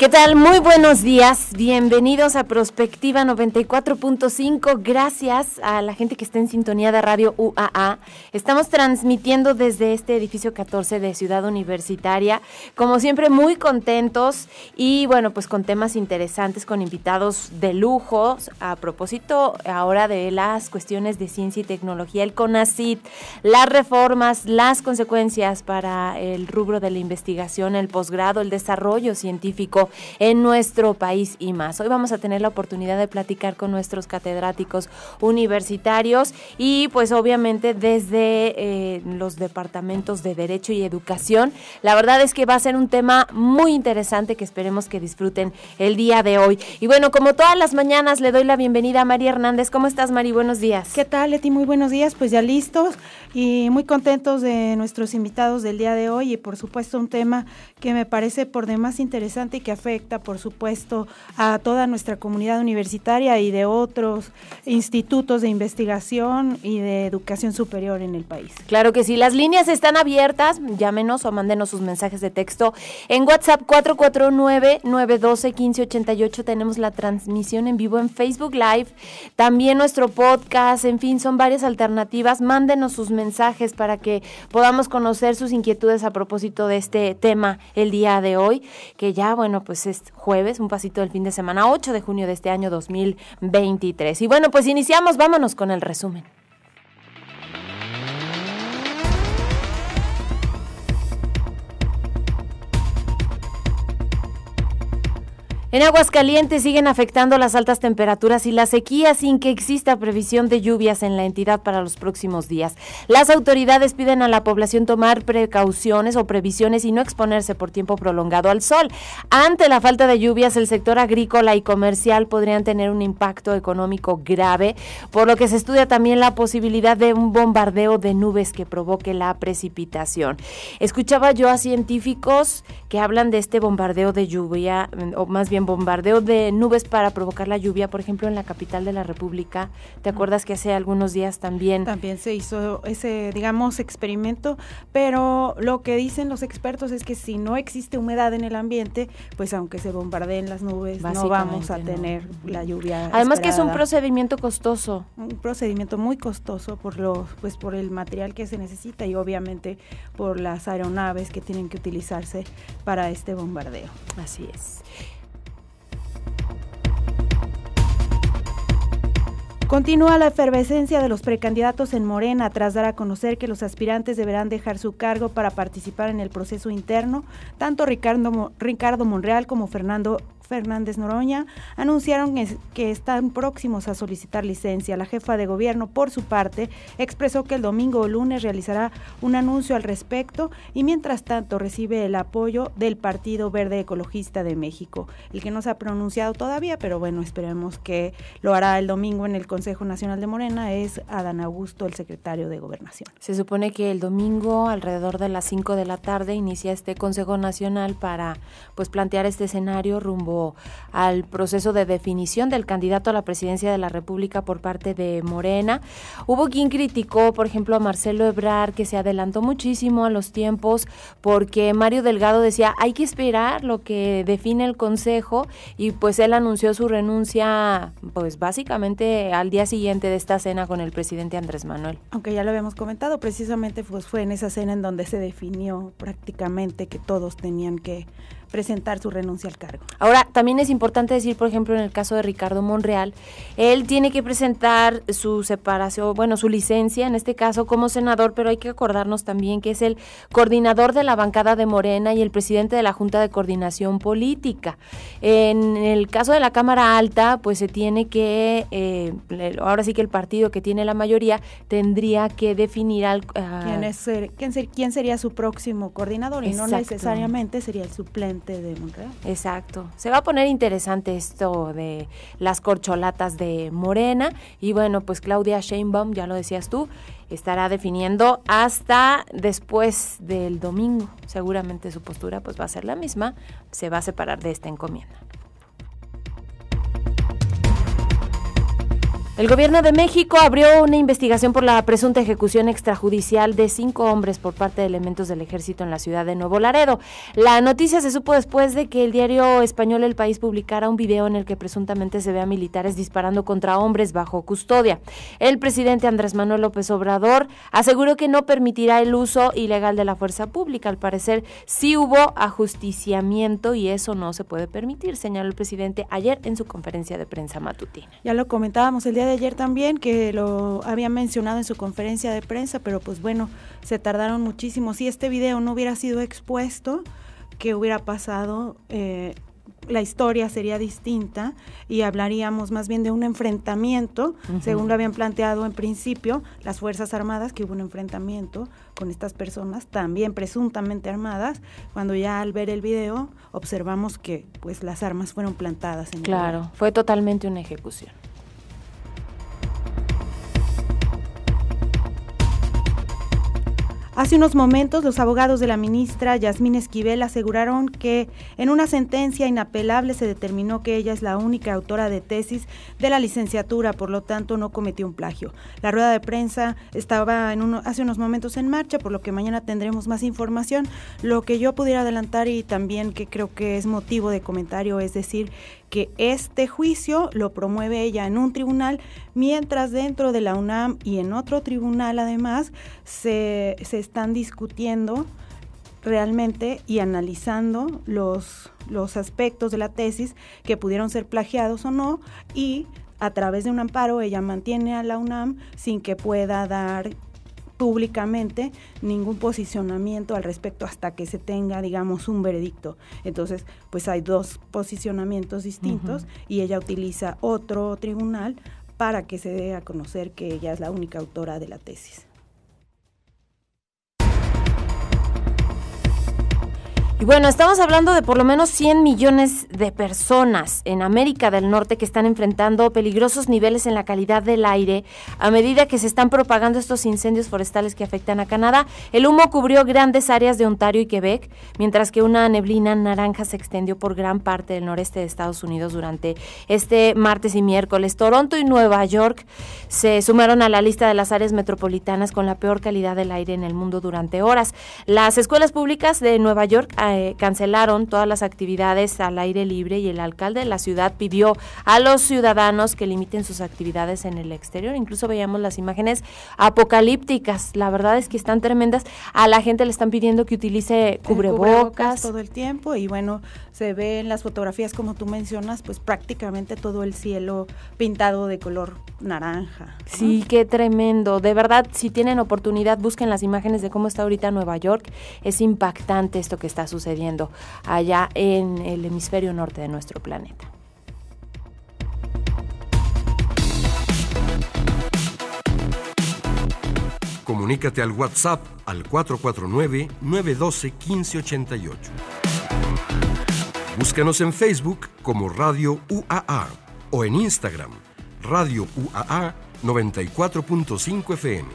¿Qué tal? Muy buenos días. Bienvenidos a Prospectiva 94.5. Gracias a la gente que está en sintonía de Radio UAA. Estamos transmitiendo desde este edificio 14 de Ciudad Universitaria. Como siempre, muy contentos y bueno, pues con temas interesantes, con invitados de lujo. A propósito ahora de las cuestiones de ciencia y tecnología, el CONACIT, las reformas, las consecuencias para el rubro de la investigación, el posgrado, el desarrollo científico en nuestro país y más. Hoy vamos a tener la oportunidad de platicar con nuestros catedráticos universitarios y pues obviamente desde eh, los departamentos de Derecho y Educación. La verdad es que va a ser un tema muy interesante que esperemos que disfruten el día de hoy. Y bueno, como todas las mañanas le doy la bienvenida a María Hernández. ¿Cómo estás, Mari? Buenos días. ¿Qué tal, Leti? Muy buenos días. Pues ya listos y muy contentos de nuestros invitados del día de hoy y por supuesto un tema que me parece por demás interesante y que afecta, por supuesto, a toda nuestra comunidad universitaria y de otros institutos de investigación y de educación superior en el país. Claro que sí, las líneas están abiertas, llámenos o mándenos sus mensajes de texto en WhatsApp 449-912-1588, tenemos la transmisión en vivo en Facebook Live, también nuestro podcast, en fin, son varias alternativas, mándenos sus mensajes para que podamos conocer sus inquietudes a propósito de este tema el día de hoy, que ya, bueno, pues es jueves, un pasito del fin de semana, 8 de junio de este año 2023. Y bueno, pues iniciamos, vámonos con el resumen. En Aguascalientes siguen afectando las altas temperaturas y la sequía sin que exista previsión de lluvias en la entidad para los próximos días. Las autoridades piden a la población tomar precauciones o previsiones y no exponerse por tiempo prolongado al sol. Ante la falta de lluvias, el sector agrícola y comercial podrían tener un impacto económico grave, por lo que se estudia también la posibilidad de un bombardeo de nubes que provoque la precipitación. Escuchaba yo a científicos que hablan de este bombardeo de lluvia, o más bien bombardeo de nubes para provocar la lluvia, por ejemplo, en la capital de la República. ¿Te acuerdas que hace algunos días también? También se hizo ese, digamos, experimento, pero lo que dicen los expertos es que si no existe humedad en el ambiente, pues aunque se bombardeen las nubes, no vamos a tener la lluvia. Además que es un procedimiento costoso. Un procedimiento muy costoso por lo, pues por el material que se necesita y obviamente por las aeronaves que tienen que utilizarse para este bombardeo. Así es. Continúa la efervescencia de los precandidatos en Morena tras dar a conocer que los aspirantes deberán dejar su cargo para participar en el proceso interno. Tanto Ricardo, Ricardo Monreal como Fernando Fernández Noroña anunciaron que están próximos a solicitar licencia. La jefa de gobierno, por su parte, expresó que el domingo o lunes realizará un anuncio al respecto y mientras tanto recibe el apoyo del Partido Verde Ecologista de México, el que no se ha pronunciado todavía, pero bueno, esperemos que lo hará el domingo en el Consejo Nacional de Morena, es Adán Augusto, el secretario de Gobernación. Se supone que el domingo, alrededor de las 5 de la tarde, inicia este Consejo Nacional para pues plantear este escenario rumbo al proceso de definición del candidato a la presidencia de la República por parte de Morena. Hubo quien criticó, por ejemplo, a Marcelo Ebrar, que se adelantó muchísimo a los tiempos porque Mario Delgado decía, hay que esperar lo que define el Consejo y pues él anunció su renuncia pues básicamente al día siguiente de esta cena con el presidente Andrés Manuel. Aunque ya lo habíamos comentado, precisamente pues fue en esa cena en donde se definió prácticamente que todos tenían que presentar su renuncia al cargo. Ahora, también es importante decir, por ejemplo, en el caso de Ricardo Monreal, él tiene que presentar su separación, bueno, su licencia, en este caso como senador, pero hay que acordarnos también que es el coordinador de la bancada de Morena y el presidente de la Junta de Coordinación Política. En el caso de la Cámara Alta, pues se tiene que, eh, ahora sí que el partido que tiene la mayoría tendría que definir al... ¿Quién, es, quién, sería su próximo coordinador? Y no necesariamente sería el suplente de Monreal. Exacto. Se va a poner interesante esto de las corcholatas de Morena y bueno, pues Claudia Sheinbaum, ya lo decías tú, estará definiendo hasta después del domingo. Seguramente su postura pues va a ser la misma, se va a separar de esta encomienda. El gobierno de México abrió una investigación por la presunta ejecución extrajudicial de cinco hombres por parte de elementos del ejército en la ciudad de Nuevo Laredo. La noticia se supo después de que el diario español El País publicara un video en el que presuntamente se ve a militares disparando contra hombres bajo custodia. El presidente Andrés Manuel López Obrador aseguró que no permitirá el uso ilegal de la fuerza pública. Al parecer sí hubo ajusticiamiento y eso no se puede permitir, señaló el presidente ayer en su conferencia de prensa matutina. Ya lo comentábamos el día de ayer también, que lo había mencionado en su conferencia de prensa, pero pues bueno, se tardaron muchísimo. Si este video no hubiera sido expuesto, ¿qué hubiera pasado? Eh, la historia sería distinta y hablaríamos más bien de un enfrentamiento, según lo habían planteado en principio las Fuerzas Armadas, que hubo un enfrentamiento con estas personas, también presuntamente armadas, cuando ya al ver el video observamos que pues las armas fueron plantadas en Claro, fue totalmente una ejecución. Hace unos momentos, los abogados de la ministra Yasmín Esquivel aseguraron que en una sentencia inapelable se determinó que ella es la única autora de tesis de la licenciatura, por lo tanto no cometió un plagio. La rueda de prensa estaba en hace unos momentos en marcha, por lo que mañana tendremos más información. Lo que yo pudiera adelantar y también que creo que es motivo de comentario es decir que este juicio lo promueve ella en un tribunal, mientras dentro de la UNAM y en otro tribunal además se, se están discutiendo realmente y analizando los, los aspectos de la tesis que pudieron ser plagiados o no y a través de un amparo ella mantiene a la UNAM sin que pueda dar públicamente ningún posicionamiento al respecto hasta que se tenga, digamos, un veredicto. Entonces, pues hay dos posicionamientos distintos y ella utiliza otro tribunal para que se dé a conocer que ella es la única autora de la tesis. Y bueno, estamos hablando de por lo menos 100 millones de personas en América del Norte que están enfrentando peligrosos niveles en la calidad del aire a medida que se están propagando estos incendios forestales que afectan a Canadá. El humo cubrió grandes áreas de Ontario y Quebec, mientras que una neblina naranja se extendió por gran parte del noreste de Estados Unidos durante este martes y miércoles. Toronto y Nueva York se sumaron a la lista de las áreas metropolitanas con la peor calidad del aire en el mundo durante horas. Las escuelas públicas de Nueva York eh, cancelaron todas las actividades al aire libre y el alcalde de la ciudad pidió a los ciudadanos que limiten sus actividades en el exterior. Incluso veíamos las imágenes apocalípticas. La verdad es que están tremendas. A la gente le están pidiendo que utilice cubrebocas. todo el tiempo y bueno, se ve en las fotografías como tú mencionas, pues prácticamente todo el cielo pintado de color naranja. Sí, qué tremendo. De verdad, si tienen oportunidad, busquen las imágenes de cómo está ahorita Nueva York. Es impactante esto que está sucediendo sucediendo allá en el hemisferio norte de nuestro planeta. Comunícate al WhatsApp al 449-912-1588. Búscanos en Facebook como Radio UAA o en Instagram, Radio UAA 94.5 FM.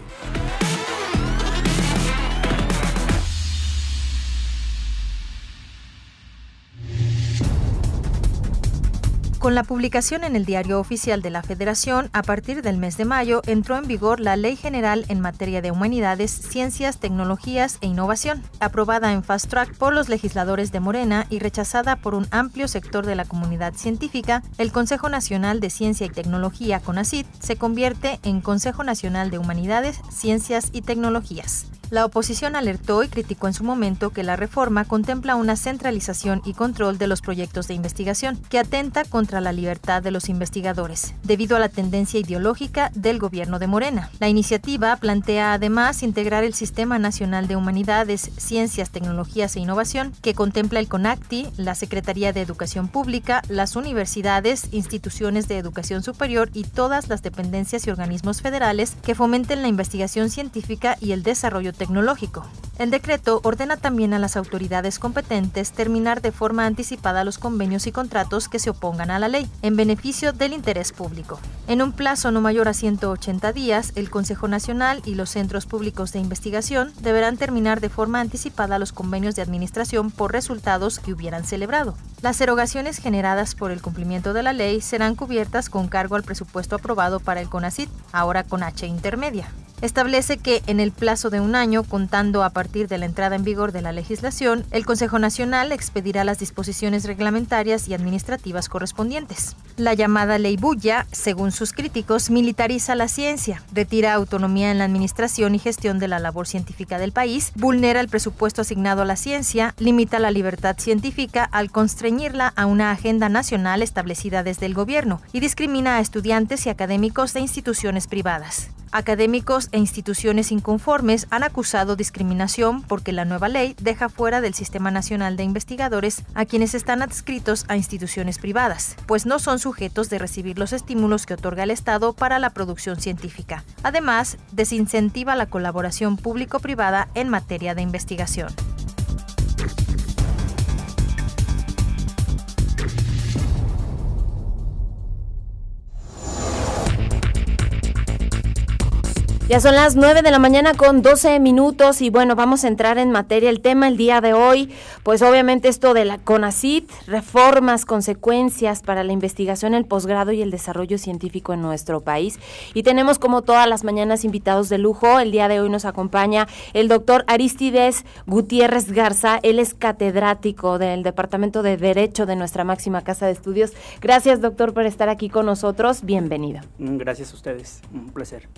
Con la publicación en el Diario Oficial de la Federación, a partir del mes de mayo entró en vigor la Ley General en materia de humanidades, ciencias, tecnologías e innovación, aprobada en fast track por los legisladores de Morena y rechazada por un amplio sector de la comunidad científica. El Consejo Nacional de Ciencia y Tecnología, CONACYT, se convierte en Consejo Nacional de Humanidades, Ciencias y Tecnologías. La oposición alertó y criticó en su momento que la reforma contempla una centralización y control de los proyectos de investigación que atenta contra la libertad de los investigadores, debido a la tendencia ideológica del gobierno de Morena. La iniciativa plantea además integrar el Sistema Nacional de Humanidades, Ciencias, Tecnologías e Innovación, que contempla el CONACTI, la Secretaría de Educación Pública, las universidades, instituciones de educación superior y todas las dependencias y organismos federales que fomenten la investigación científica y el desarrollo tecnológico. El decreto ordena también a las autoridades competentes terminar de forma anticipada los convenios y contratos que se opongan a la ley, en beneficio del interés público. En un plazo no mayor a 180 días, el Consejo Nacional y los centros públicos de investigación deberán terminar de forma anticipada los convenios de administración por resultados que hubieran celebrado. Las erogaciones generadas por el cumplimiento de la ley serán cubiertas con cargo al presupuesto aprobado para el CONACIT, ahora con H intermedia establece que en el plazo de un año, contando a partir de la entrada en vigor de la legislación, el Consejo Nacional expedirá las disposiciones reglamentarias y administrativas correspondientes. La llamada Ley Bulla, según sus críticos, militariza la ciencia, retira autonomía en la administración y gestión de la labor científica del país, vulnera el presupuesto asignado a la ciencia, limita la libertad científica al constreñirla a una agenda nacional establecida desde el gobierno y discrimina a estudiantes y académicos de instituciones privadas. Académicos e instituciones inconformes han acusado discriminación porque la nueva ley deja fuera del Sistema Nacional de Investigadores a quienes están adscritos a instituciones privadas, pues no son sujetos de recibir los estímulos que otorga el Estado para la producción científica. Además, desincentiva la colaboración público-privada en materia de investigación. Ya son las 9 de la mañana con 12 minutos y bueno, vamos a entrar en materia. El tema el día de hoy, pues obviamente esto de la CONACIT, reformas, consecuencias para la investigación, el posgrado y el desarrollo científico en nuestro país. Y tenemos como todas las mañanas invitados de lujo. El día de hoy nos acompaña el doctor Aristides Gutiérrez Garza. Él es catedrático del Departamento de Derecho de nuestra máxima casa de estudios. Gracias doctor por estar aquí con nosotros. Bienvenido. Gracias a ustedes. Un placer.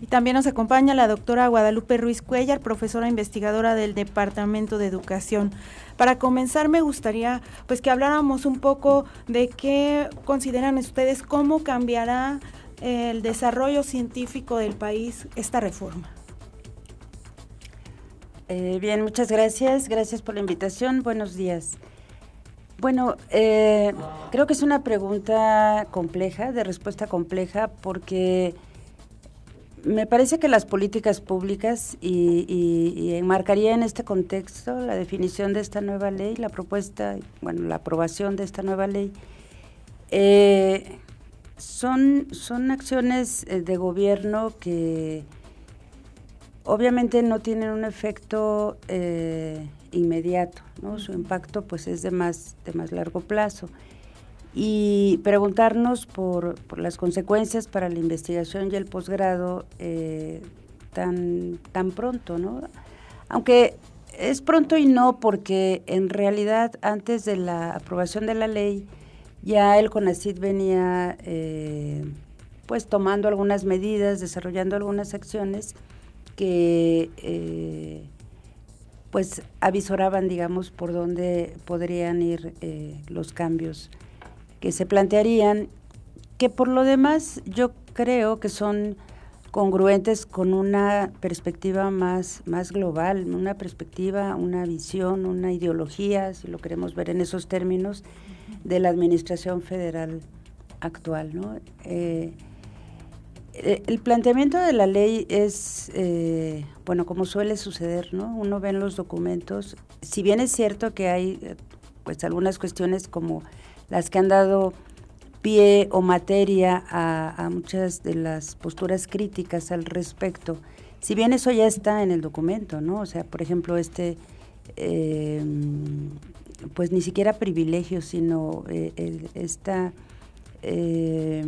Y también nos acompaña la doctora Guadalupe Ruiz Cuellar, profesora investigadora del Departamento de Educación. Para comenzar, me gustaría pues que habláramos un poco de qué consideran ustedes cómo cambiará el desarrollo científico del país esta reforma. Eh, bien, muchas gracias. Gracias por la invitación. Buenos días. Bueno, eh, creo que es una pregunta compleja, de respuesta compleja, porque me parece que las políticas públicas, y, enmarcaría en este contexto la definición de esta nueva ley, la propuesta, bueno, la aprobación de esta nueva ley, eh, son, son acciones eh, de gobierno que obviamente no tienen un efecto eh, inmediato, ¿no? Su impacto pues es de más, de más largo plazo y preguntarnos por, las consecuencias para la investigación y el posgrado eh, tan, tan pronto, ¿no? Aunque es pronto y no, porque en realidad antes de la aprobación de la ley ya el CONACID venía eh, pues tomando algunas medidas, desarrollando algunas acciones que eh, pues avisoraban, digamos, por dónde podrían ir los cambios que se plantearían, que por lo demás yo creo que son congruentes con una perspectiva más, más global, una perspectiva, una visión, una ideología, si lo queremos ver en esos términos, de la administración federal actual. ¿no? Eh, eh, el planteamiento de la ley es, eh, bueno, como suele suceder, ¿no? Uno ve en los documentos, si bien es cierto que hay pues algunas cuestiones como las que han dado pie o materia a, muchas de las posturas críticas al respecto. Si bien eso ya está en el documento, ¿no? O sea, por ejemplo, este, eh, pues ni siquiera privilegio, sino eh, esta eh,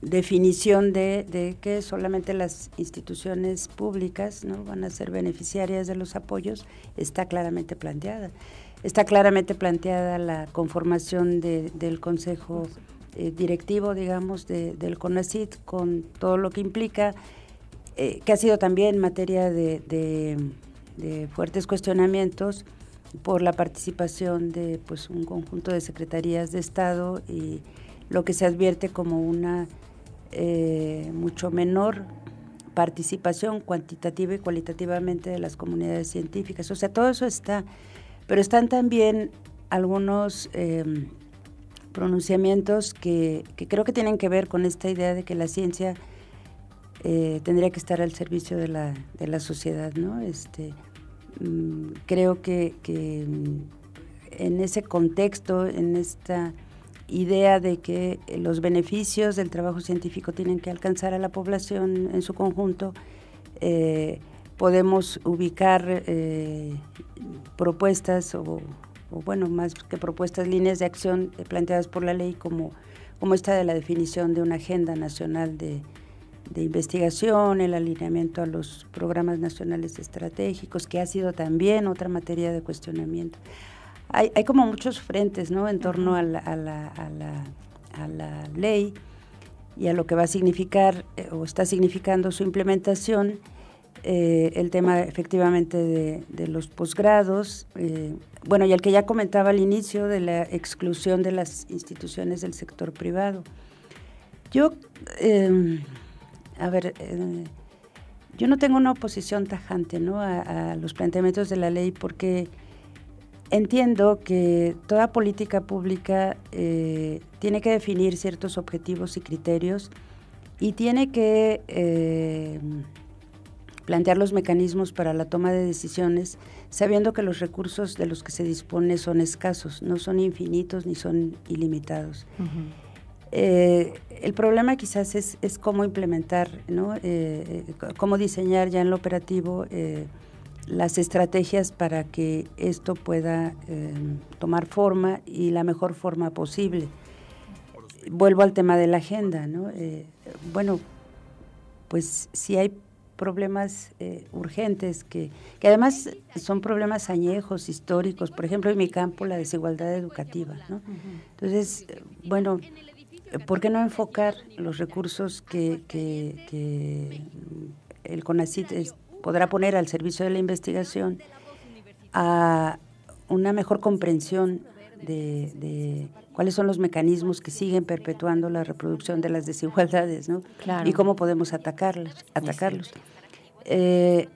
definición de, de, que solamente las instituciones públicas no van a ser beneficiarias de los apoyos está claramente planteada. Está claramente planteada la conformación del Consejo eh, Directivo, digamos, del CONACIT, con todo lo que implica, eh, que ha sido también materia de, fuertes cuestionamientos por la participación de pues, un conjunto de secretarías de Estado y lo que se advierte como una eh, mucho menor participación cuantitativa y cualitativamente de las comunidades científicas. O sea, todo eso está pero están también algunos em, pronunciamientos que, creo que tienen que ver con esta idea de que la ciencia eh, tendría que estar al servicio de la, de la sociedad, ¿no? Este, mm, creo que, mm, en ese contexto, en esta idea de que los beneficios del trabajo científico tienen que alcanzar a la población en su conjunto, eh, podemos ubicar eh, propuestas o, bueno, más que propuestas, líneas de acción planteadas por la ley como, como esta de la definición de una agenda nacional de, de investigación, el alineamiento a los programas nacionales estratégicos, que ha sido también otra materia de cuestionamiento hay, hay como muchos frentes ¿no? en torno a la, a, la, a, la, a la, ley y a lo que va a significar eh, o está significando su implementación. Eh, el tema efectivamente de, los posgrados, eh, bueno, y el que ya comentaba al inicio de la exclusión de las instituciones del sector privado. Yo, em, a ver, yo no tengo una oposición tajante ¿no? a, los planteamientos de la ley porque Entiendo que toda política pública eh, tiene que definir ciertos objetivos y criterios y tiene que eh, plantear los mecanismos para la toma de decisiones, sabiendo que los recursos de los que se dispone son escasos, no son infinitos ni son ilimitados. Eh, el problema quizás es, es cómo implementar, ¿no? cómo diseñar ya en lo operativo las estrategias para que esto pueda eh, tomar forma y la mejor forma posible. Vuelvo al tema de la agenda, ¿no? Eh, bueno, pues si hay problemas eh, urgentes que, que, además son problemas añejos, históricos, por ejemplo en mi campo la desigualdad educativa, ¿no? Entonces, bueno, ¿por qué no enfocar los recursos que, que, que el CONACIT podrá poner al servicio de la investigación a una mejor comprensión de, cuáles son los mecanismos que siguen perpetuando la reproducción de las desigualdades, ¿no? Y cómo podemos atacarlos. atacarlos. Eh,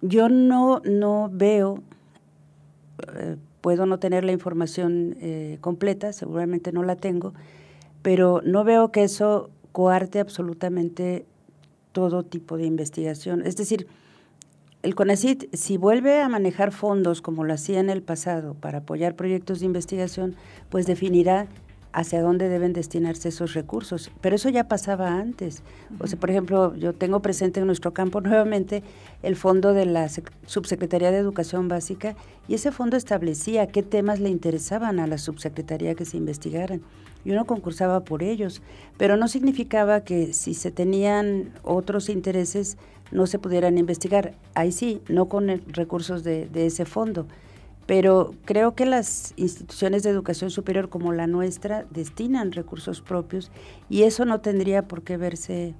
yo no, no veo, eh, puedo no tener la información eh, completa, seguramente no la tengo, pero no veo que eso coarte absolutamente todo tipo de investigación. Es decir, el CONACIT, si vuelve a manejar fondos como lo hacía en el pasado para apoyar proyectos de investigación, pues definirá hacia dónde deben destinarse esos recursos. Pero eso ya pasaba antes. O sea, por ejemplo, yo tengo presente en nuestro campo nuevamente el fondo de la Subsecretaría de Educación Básica y ese fondo establecía qué temas le interesaban a la subsecretaría que se investigaran. Y uno concursaba por ellos, pero no significaba que si se tenían otros intereses no se pudieran investigar. Ahí sí, no con recursos de, de ese fondo. Pero creo que las instituciones de educación superior como la nuestra destinan recursos propios y eso no tendría por qué verse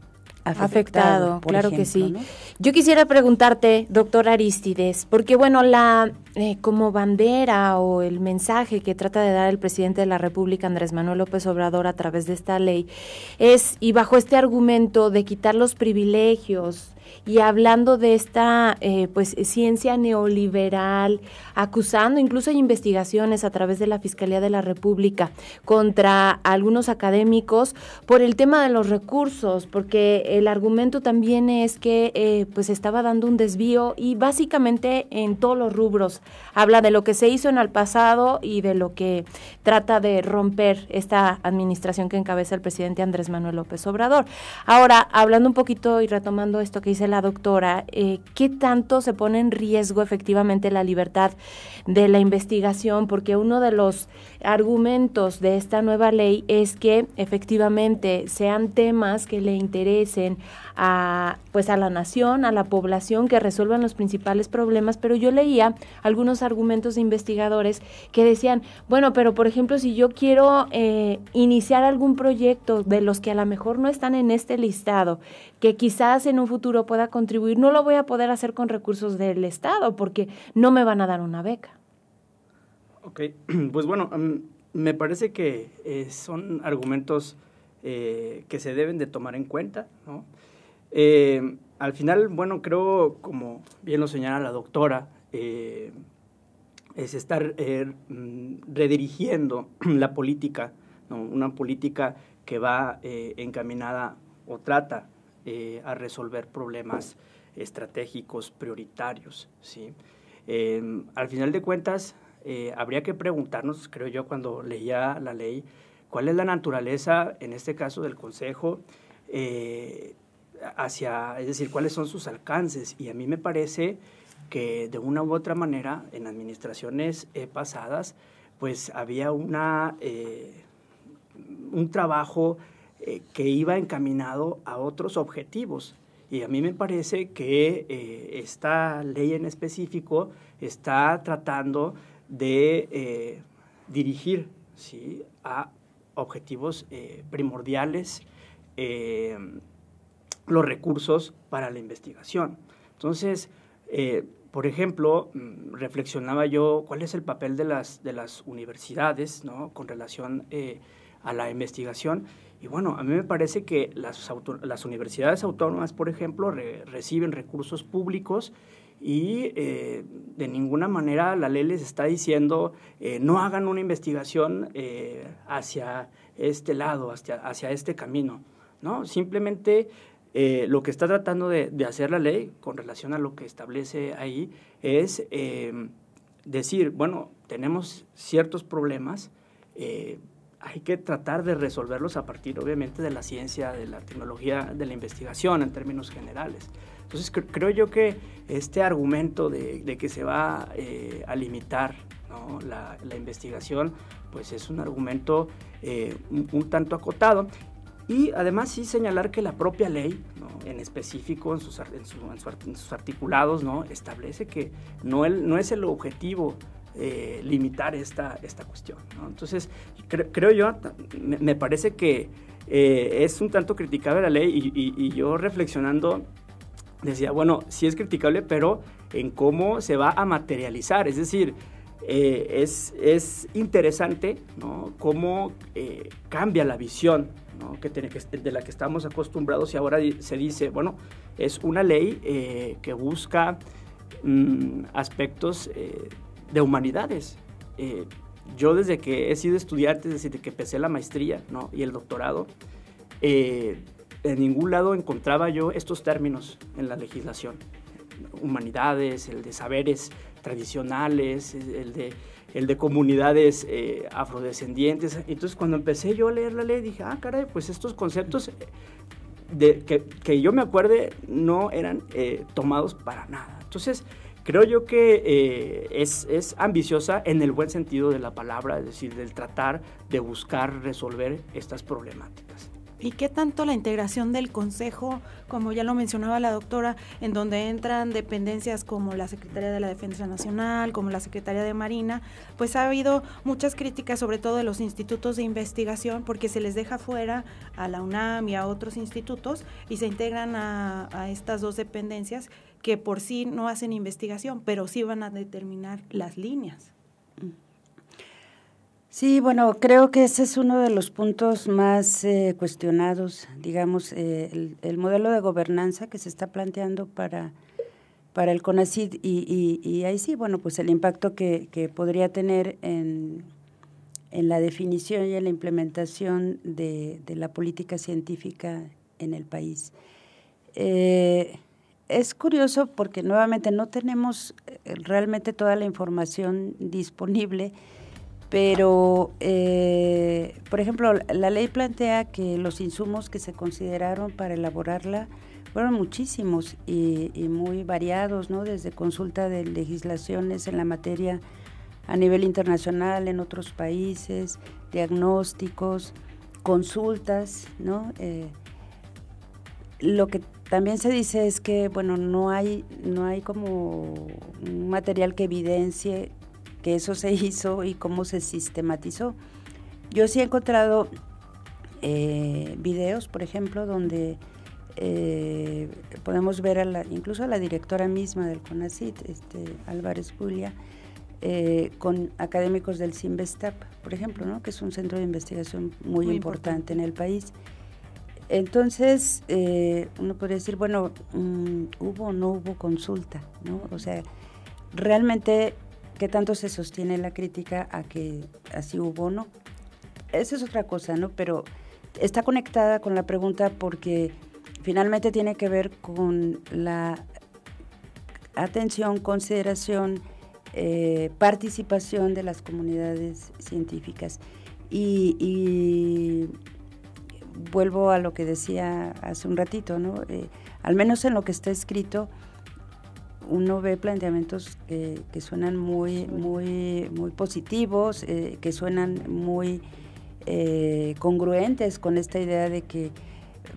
afectado, claro que sí. Yo quisiera preguntarte, doctor Aristides, porque bueno, la eh, como bandera o el mensaje que trata de dar el presidente de la República, Andrés Manuel López Obrador, a través de esta ley, es, y bajo este argumento de quitar los privilegios, y hablando de esta eh, pues ciencia neoliberal, acusando, incluso investigaciones a través de la Fiscalía de la República contra algunos académicos por el tema de los recursos, porque el argumento también es que eh, pues estaba dando un desvío y básicamente en todos los rubros habla de lo que se hizo en el pasado y de lo que trata de romper esta administración que encabeza el presidente Andrés Manuel López Obrador. Ahora, hablando un poquito y retomando esto que dice la doctora, eh, ¿qué tanto se pone en riesgo efectivamente la libertad de la investigación? Porque uno de los argumentos de esta nueva ley es que efectivamente sean temas que le interesen a pues a la nación, a la población que resuelvan los principales problemas, pero yo leía algunos argumentos de investigadores que decían, bueno, pero por ejemplo, si yo quiero eh, iniciar algún proyecto de los que a lo mejor no están en este listado, que quizás en un futuro pueda contribuir, no lo voy a poder hacer con recursos del Estado porque no me van a dar una beca. Ok, pues bueno, me parece que eh, son argumentos eh, que se deben de tomar en cuenta, ¿no? Eh, al final, bueno, creo, como bien lo señala la doctora, es estar mm, redirigiendo la política, una política que va encaminada o trata a resolver problemas estratégicos prioritarios. ¿sí? Al final de cuentas, eh, habría que preguntarnos, creo yo, cuando leía la ley, cuál es la naturaleza, en este caso, del Consejo, eh, hacia, es decir, cuáles son sus alcances. Y a mí me parece que de una u otra manera, en administraciones pasadas, pues había una, un trabajo que iba encaminado a otros objetivos. Y a mí me parece que eh, esta ley en específico está tratando de eh, dirigir ¿sí? a objetivos eh, primordiales los recursos para la investigación. Entonces, por ejemplo, mm, reflexionaba yo cuál es el papel de las, de las universidades ¿no? con relación a la investigación y bueno, a mí me parece que las, las universidades autónomas, por ejemplo, reciben recursos públicos y eh, de ninguna manera la ley les está diciendo eh, no hagan una investigación eh, hacia este lado, hacia, este camino. ¿no? Simplemente lo que está tratando de, hacer la ley con relación a lo que establece ahí es decir, bueno, tenemos ciertos problemas, hay que tratar de resolverlos a partir, obviamente, de la ciencia, de la tecnología, de la investigación en términos generales. Entonces, creo yo que este argumento de, que se va eh, a limitar la, investigación, pues es un argumento eh, un, tanto acotado. Y además sí señalar que la propia ley, en específico en sus, en, sus, articulados, ¿no? establece que no, no es el objetivo eh, limitar esta, esta cuestión. Entonces, creo yo, me, parece que es un tanto criticable la ley y, yo reflexionando decía, bueno, sí es criticable, pero en cómo se va a materializar, es decir, eh, es, es, interesante ¿no? cómo cambia la visión que tiene de la que estamos acostumbrados y ahora se dice, bueno, es una ley que busca mm, aspectos de humanidades. Eh, yo desde que he sido estudiante, desde que empecé la maestría ¿no? y el doctorado, eh, en ningún lado encontraba yo estos términos en la legislación. Humanidades, el de saberes tradicionales, el de, el de comunidades eh, afrodescendientes. Entonces cuando empecé yo a leer la ley dije, ah, caray, pues estos conceptos de, que, yo me acuerde no eran tomados para nada. Entonces, creo yo que eh, es, es, ambiciosa en el buen sentido de la palabra, es decir, del tratar de buscar resolver estas problemáticas. ¿Y qué tanto la integración del Consejo, como ya lo mencionaba la doctora, en donde entran dependencias como la Secretaría de la Defensa Nacional, como la Secretaría de Marina, pues ha habido muchas críticas, sobre todo de los institutos de investigación, porque se les deja fuera a la UNAM y a otros institutos y se integran a, estas dos dependencias que por sí no hacen investigación, pero sí van a determinar las líneas. Sí, bueno, creo que ese es uno de los puntos más eh, cuestionados, digamos, eh, el, modelo de gobernanza que se está planteando para, para el CONACID y, y, ahí sí, bueno, pues el impacto que, que podría tener en, en, la definición y en la implementación de, de la política científica en el país. Eh, es curioso porque nuevamente no tenemos realmente toda la información disponible, pero, eh, por ejemplo, la ley plantea que los insumos que se consideraron para elaborarla fueron muchísimos y, muy variados, ¿no? Desde consulta de legislaciones en la materia a nivel internacional, en otros países, diagnósticos, consultas, ¿no? Eh, lo que también se dice es que, bueno, no hay, no hay como un material que evidencie que eso se hizo y cómo se sistematizó. Yo sí he encontrado eh, videos, por ejemplo, donde eh, podemos ver a la, incluso a la directora misma del CONACIT, este, Álvarez Julia, eh, con académicos del CIMBESTAP, por ejemplo, ¿no? que es un centro de investigación muy, importante en el país. Entonces, eh, uno podría decir, bueno, mm, hubo o no hubo consulta, ¿no? O sea, realmente, ¿qué tanto se sostiene la crítica a que así hubo o no? Esa es otra cosa, ¿no? Pero está conectada con la pregunta porque finalmente tiene que ver con la atención, consideración, eh, participación de las comunidades científicas. Y, vuelvo a lo que decía hace un ratito, ¿no? Eh, al menos en lo que está escrito, uno ve planteamientos que, suenan muy, muy, muy positivos, eh, que suenan muy congruentes con esta idea de que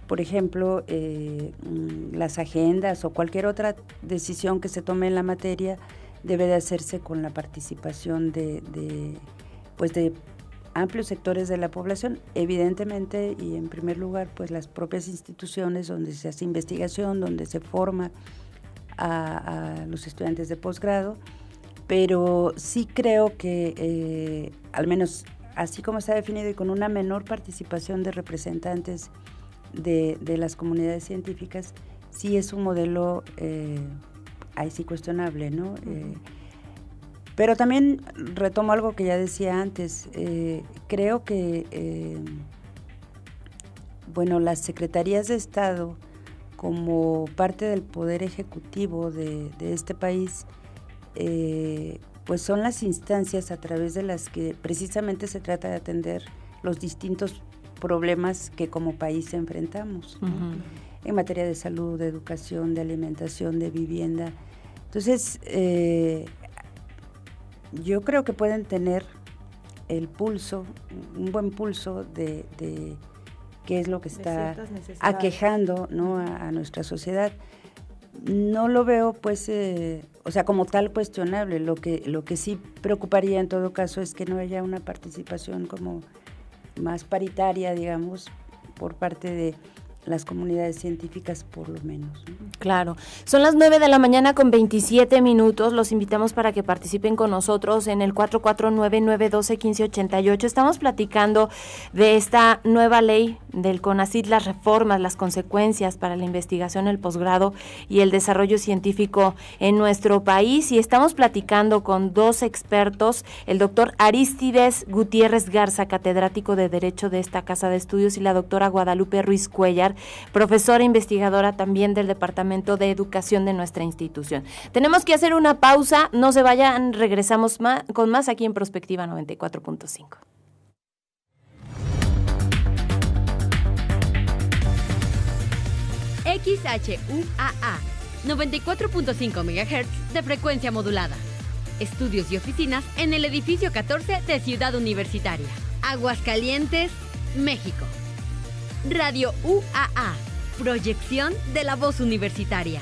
por ejemplo, eh, mm, las agendas o cualquier otra decisión que se tome en la materia debe de hacerse con la participación de, pues de amplios sectores de la población, evidentemente y en primer lugar pues las propias instituciones donde se hace investigación, donde se forma a, los estudiantes de posgrado, pero sí creo que eh, al menos así como está definido y con una menor participación de representantes de, las comunidades científicas sí es un modelo eh, ahí sí cuestionable, ¿no? Eh, pero también retomo algo que ya decía antes. Creo que, bueno, las secretarías de Estado, como parte del poder ejecutivo de, de este país, pues son las instancias a través de las que precisamente se trata de atender los distintos problemas que como país enfrentamos en materia de salud, de educación, de alimentación, de vivienda. Entonces, eh, yo creo que pueden tener el pulso, un buen pulso de, qué es lo que está aquejando ¿no? a, nuestra sociedad. No lo veo, pues, eh, o sea, como tal cuestionable. Lo que, lo que sí preocuparía en todo caso es que no haya una participación como más paritaria, digamos, por parte de las comunidades científicas por lo menos. Claro. Son las 9 de la mañana con 27 minutos. Los invitamos para que participen con nosotros en el 449-912-1588. Estamos platicando de esta nueva ley del CONACID, las reformas, las consecuencias para la investigación, el posgrado y el desarrollo científico en nuestro país. Y estamos platicando con dos expertos, el doctor Aristides Gutiérrez Garza, catedrático de Derecho de esta Casa de Estudios, y la doctora Guadalupe Ruiz Cuellar, profesora investigadora también del Departamento de Educación de nuestra institución. Tenemos que hacer una pausa, no se vayan, regresamos con más aquí en Prospectiva 94.5. XHUAA 94.5 MHz de frecuencia modulada. Estudios y oficinas en el edificio 14 de Ciudad Universitaria. Aguascalientes, México. Radio UAA, proyección de la voz universitaria.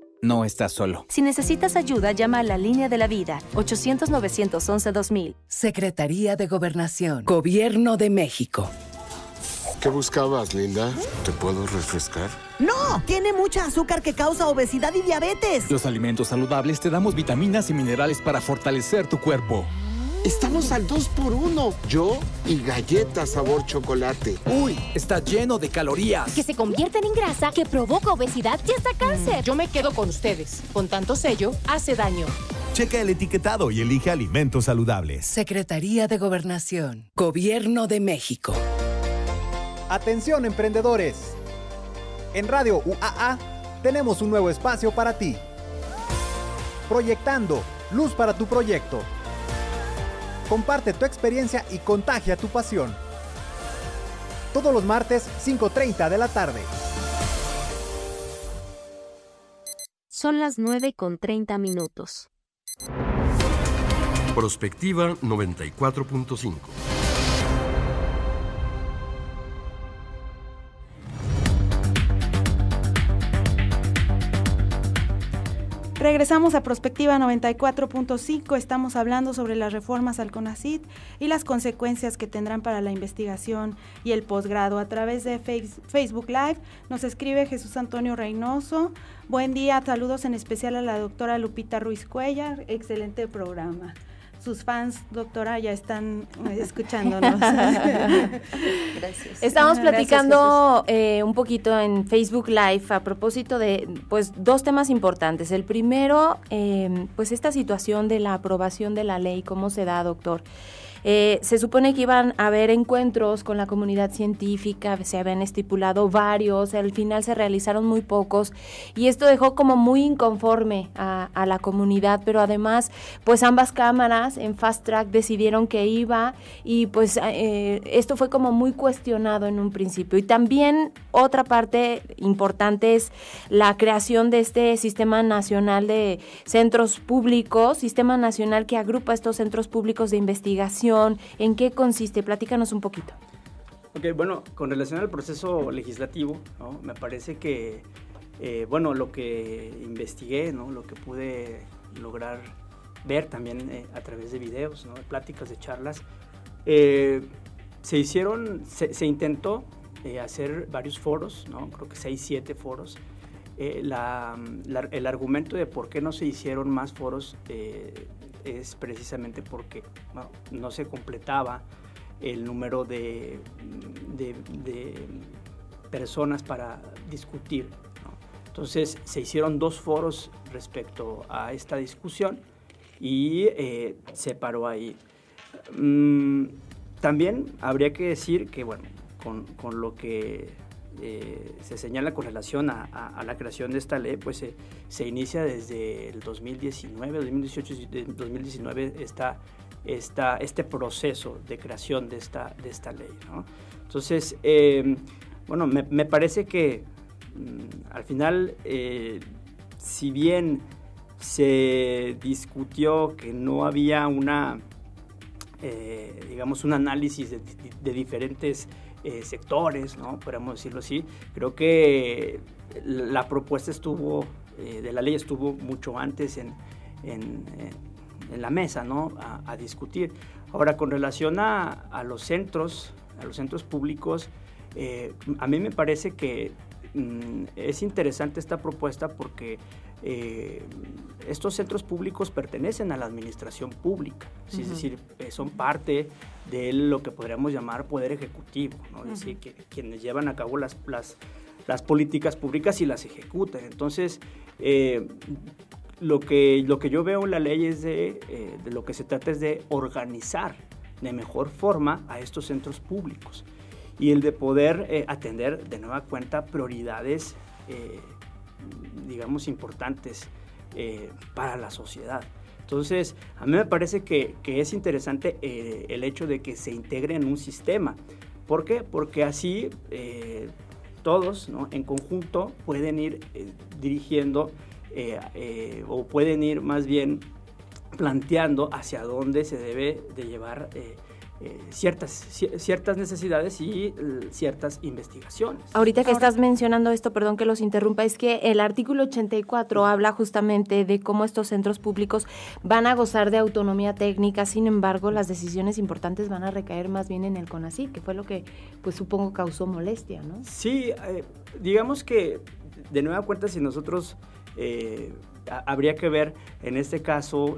No estás solo. Si necesitas ayuda, llama a la línea de la vida, 800-911-2000. Secretaría de Gobernación, Gobierno de México. ¿Qué buscabas, Linda? ¿Te puedo refrescar? No, tiene mucha azúcar que causa obesidad y diabetes. Los alimentos saludables te damos vitaminas y minerales para fortalecer tu cuerpo. Estamos al 2 por 1 Yo y galletas sabor chocolate. Uy, está lleno de calorías. Que se convierten en grasa, que provoca obesidad y hasta cáncer. yo me quedo con ustedes. Con tanto sello, hace daño. Checa el etiquetado y elige alimentos saludables. Secretaría de Gobernación. Gobierno de México. Atención emprendedores. En Radio UAA tenemos un nuevo espacio para ti. Proyectando, luz para tu proyecto. Comparte tu experiencia y contagia tu pasión. Todos los martes 5.30 de la tarde. Son las 9 con 30 minutos. Prospectiva 94.5. Regresamos a Prospectiva 94.5. Estamos hablando sobre las reformas al CONACID y las consecuencias que tendrán para la investigación y el posgrado. A través de Facebook Live nos escribe Jesús Antonio Reynoso. Buen día, saludos en especial a la doctora Lupita Ruiz Cuellar. Excelente programa sus fans, doctora, ya están eh, escuchándonos. Gracias. Estamos platicando eh, un poquito en Facebook Live a propósito de pues dos temas importantes. El primero, eh, pues esta situación de la aprobación de la ley, cómo se da, doctor. Eh, se supone que iban a haber encuentros con la comunidad científica, se habían estipulado varios, al final se realizaron muy pocos y esto dejó como muy inconforme a, la comunidad, pero además pues ambas cámaras en Fast Track decidieron que iba y pues eh, esto fue como muy cuestionado en un principio. Y también otra parte importante es la creación de este sistema nacional de centros públicos, sistema nacional que agrupa estos centros públicos de investigación ¿En qué consiste? Platícanos un poquito. Ok, bueno, con relación al proceso legislativo, me parece que, eh, bueno, lo que investigué, ¿no? lo que pude lograr ver también eh, a través de videos, ¿no? de pláticas, de charlas, eh, se hicieron, se, intentó hacer varios foros, ¿no? creo que seis, siete foros. el argumento de por qué no se hicieron más foros es precisamente porque no, se completaba el número de, de, personas para discutir. Entonces se hicieron dos foros respecto a esta discusión y eh, se paró ahí. Mm, también habría que decir que, bueno, con, con lo que eh, se señala con relación a, la creación de esta ley, pues se inicia desde el 2019, 2018, 2019 está, está este proceso de creación de esta, de esta ley. Entonces, em, bueno, me, parece que mm, al final, eh, si bien se discutió que no había una, eh, digamos, un análisis de diferentes eh, sectores, ¿no? Podríamos decirlo así. Creo que la propuesta estuvo, eh, de la ley estuvo mucho antes en, en, la mesa, ¿no? A, discutir. Ahora, con relación a, los centros, a los centros públicos, eh, a mí me parece que mm, es interesante esta propuesta porque estos centros públicos pertenecen a la administración pública, es decir, eh, son parte de lo que podríamos llamar poder ejecutivo, es decir, que, quienes llevan a cabo las, las, las, políticas públicas y las ejecutan. Entonces, eh, lo, que, lo que yo veo en la ley es de, de lo que se trata es de organizar de mejor forma a estos centros públicos y el de poder atender de nueva cuenta prioridades digamos, importantes eh, para la sociedad. Entonces, a mí me parece que, es interesante eh, el hecho de que se integre en un sistema. ¿Por qué? Porque así eh, todos en conjunto pueden ir dirigiendo o pueden ir más bien planteando hacia dónde se debe de llevar eh, ciertas, ciertas necesidades y eh, ciertas investigaciones. Ahorita que estás mencionando esto, perdón que los interrumpa, es que el artículo 84 habla justamente de cómo estos centros públicos van a gozar de autonomía técnica, sin embargo, las decisiones importantes van a recaer más bien en el CONACYT, que fue lo que, pues supongo, causó molestia, ¿no? Sí, eh, digamos que, de nueva cuenta, si nosotros... habría que ver en este caso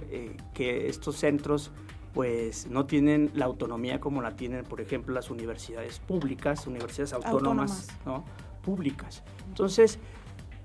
que estos centros pues no tienen la autonomía como la tienen, por ejemplo, las universidades públicas, universidades autónomas, ¿no? públicas. Entonces,